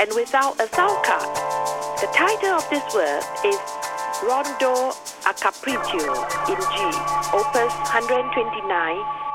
and without a soundcard. The title of this work is Rondo a Capriccio in G, opus 129.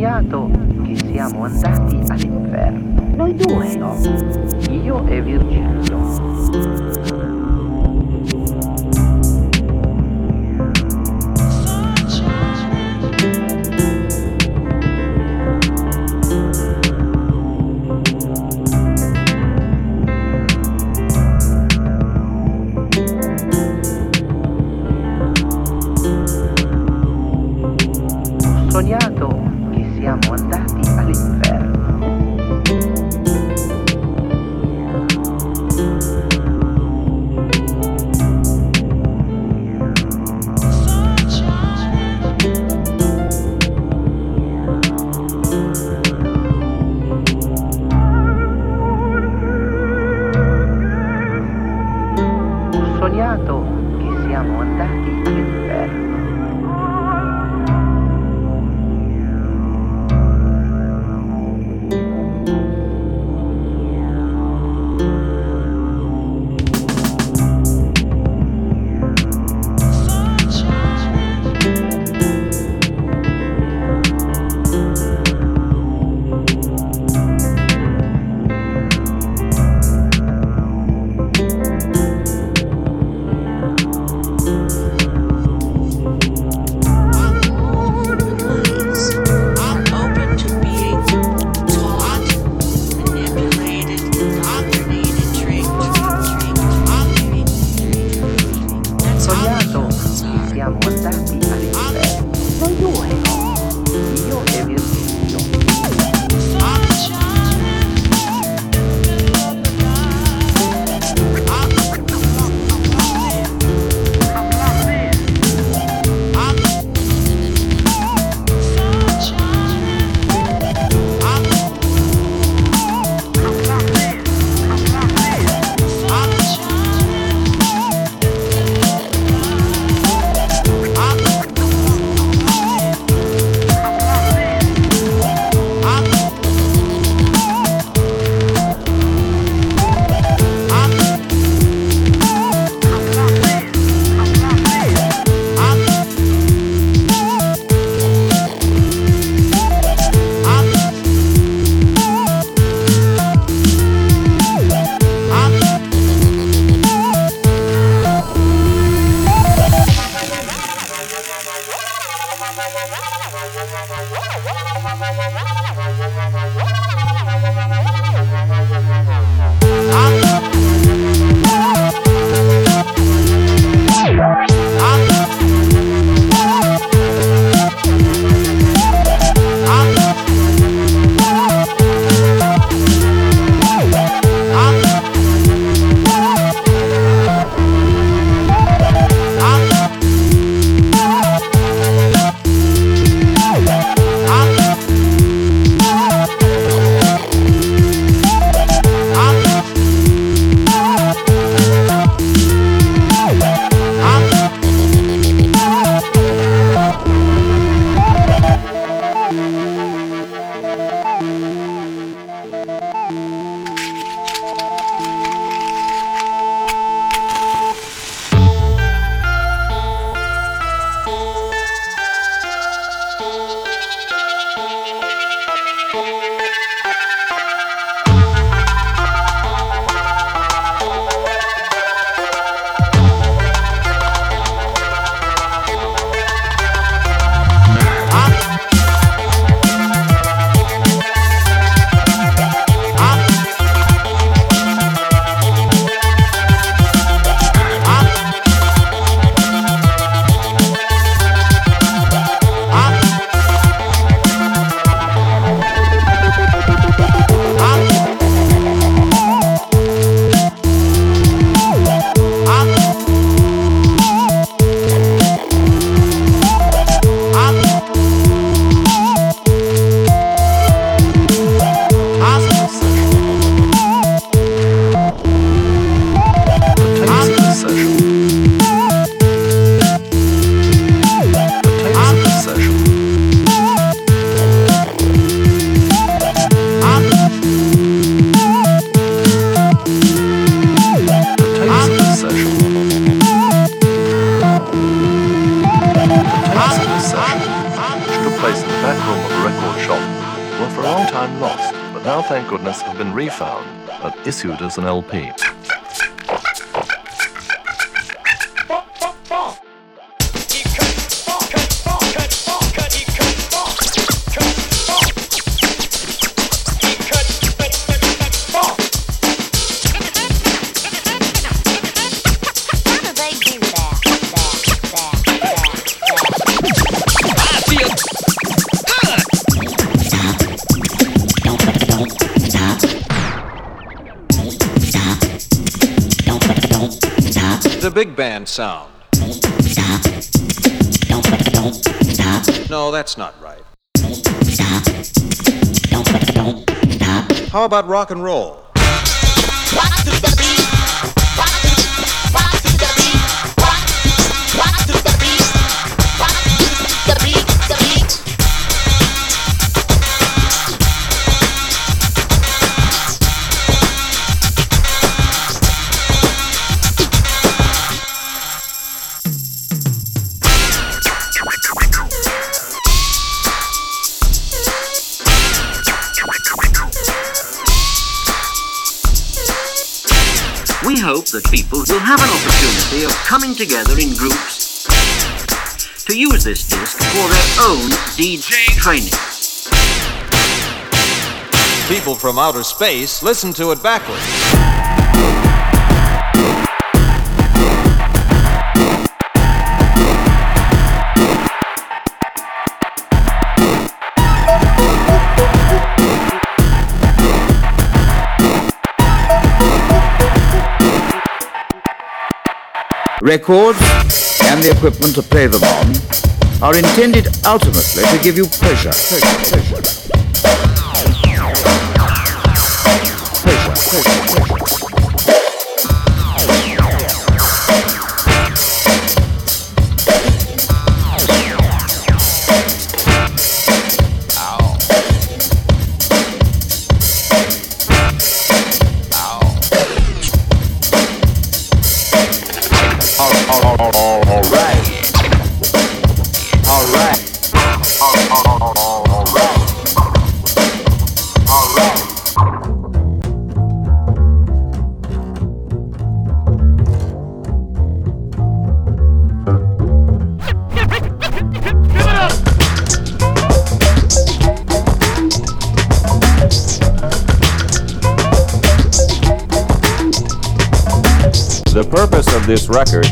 Sognato che siamo andati all'inferno. Noi due. No, io e Virgilio. Big band sound. No, that's not right. How about rock and roll? Hope that people will have an opportunity of coming together in groups to use this disc for their own DJ training. People from outer space listen to it backwards. Records and the equipment to play them on are intended ultimately to give you pleasure. Pleasure, pleasure. Record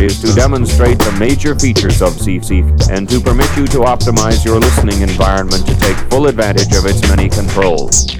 is to demonstrate the major features of CC and to permit you to optimize your listening environment to take full advantage of its many controls.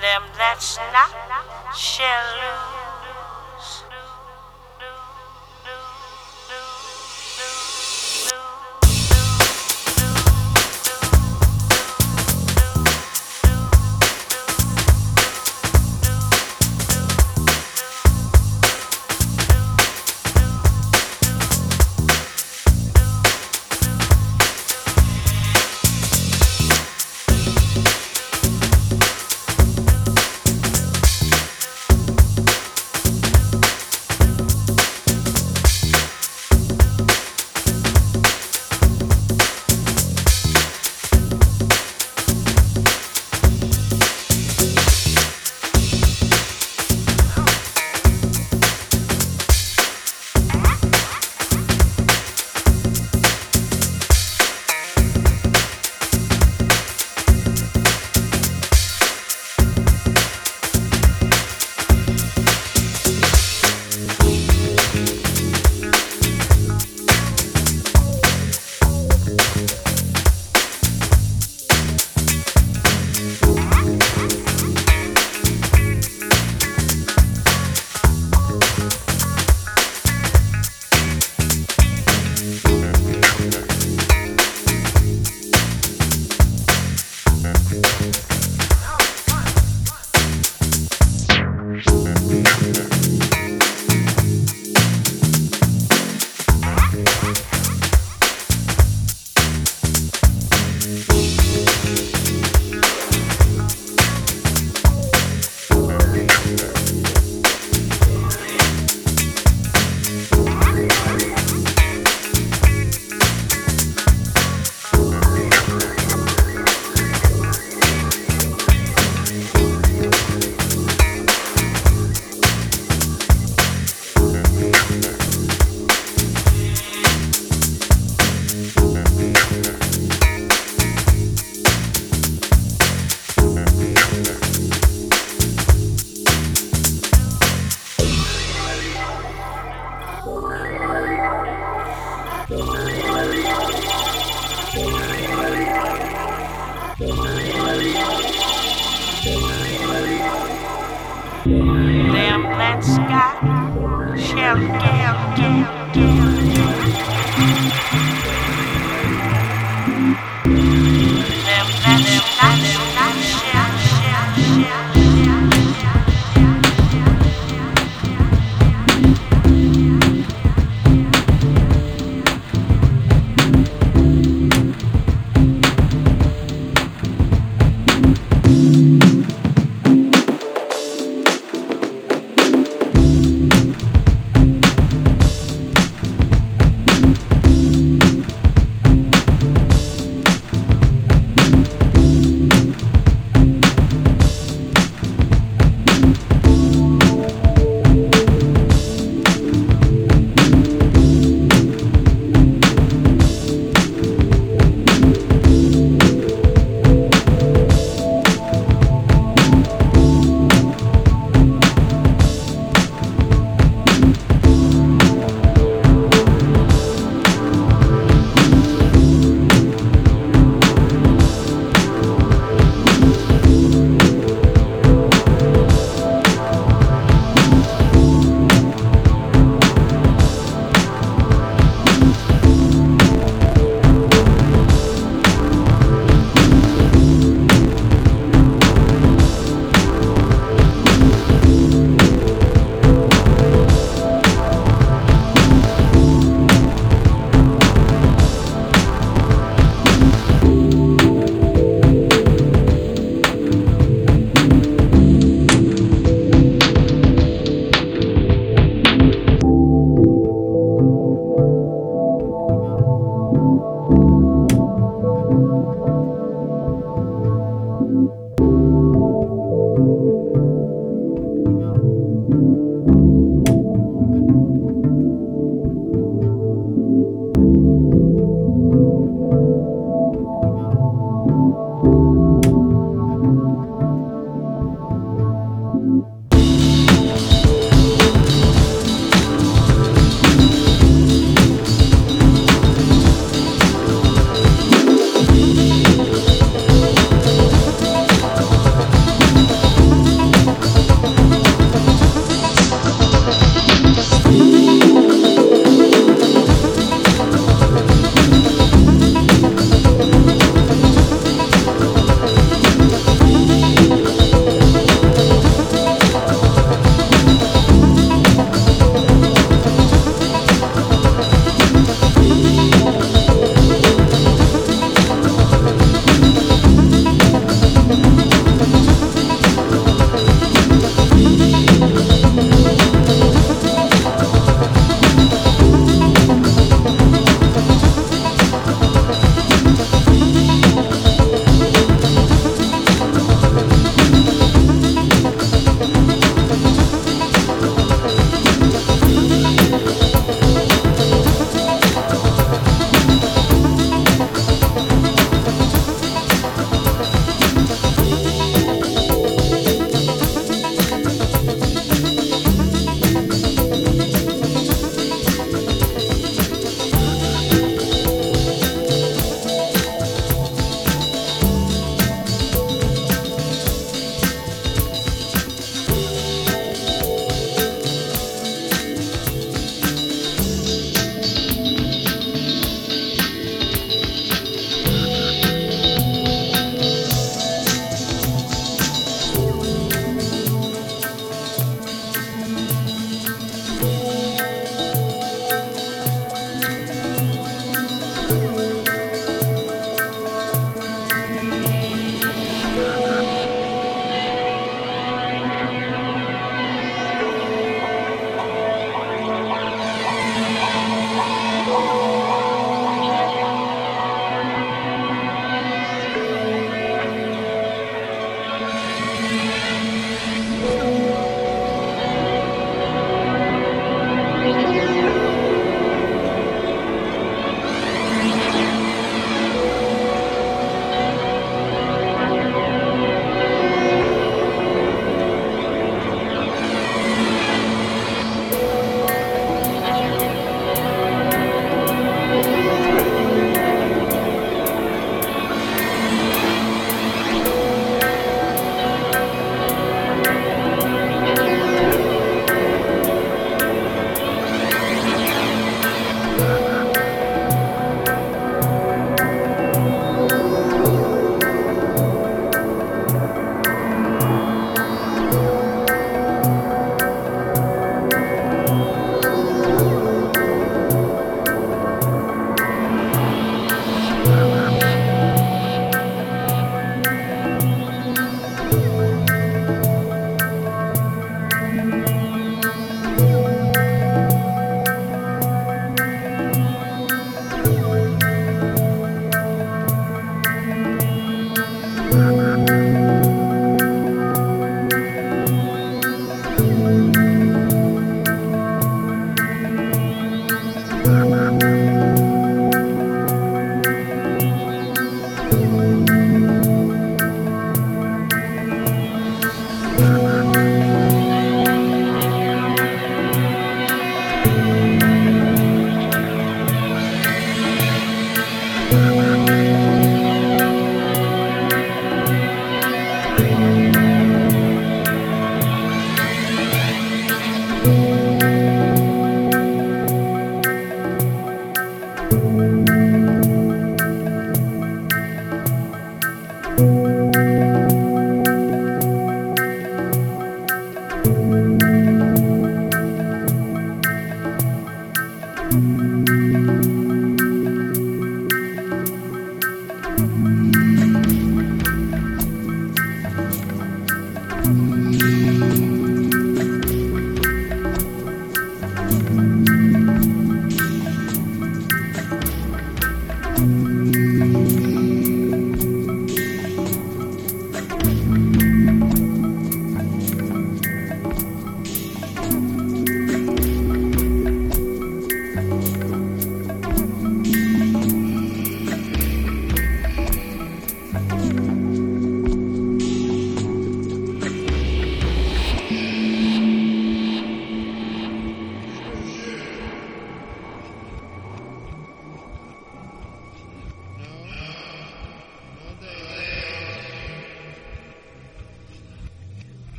Them that's not shall lose.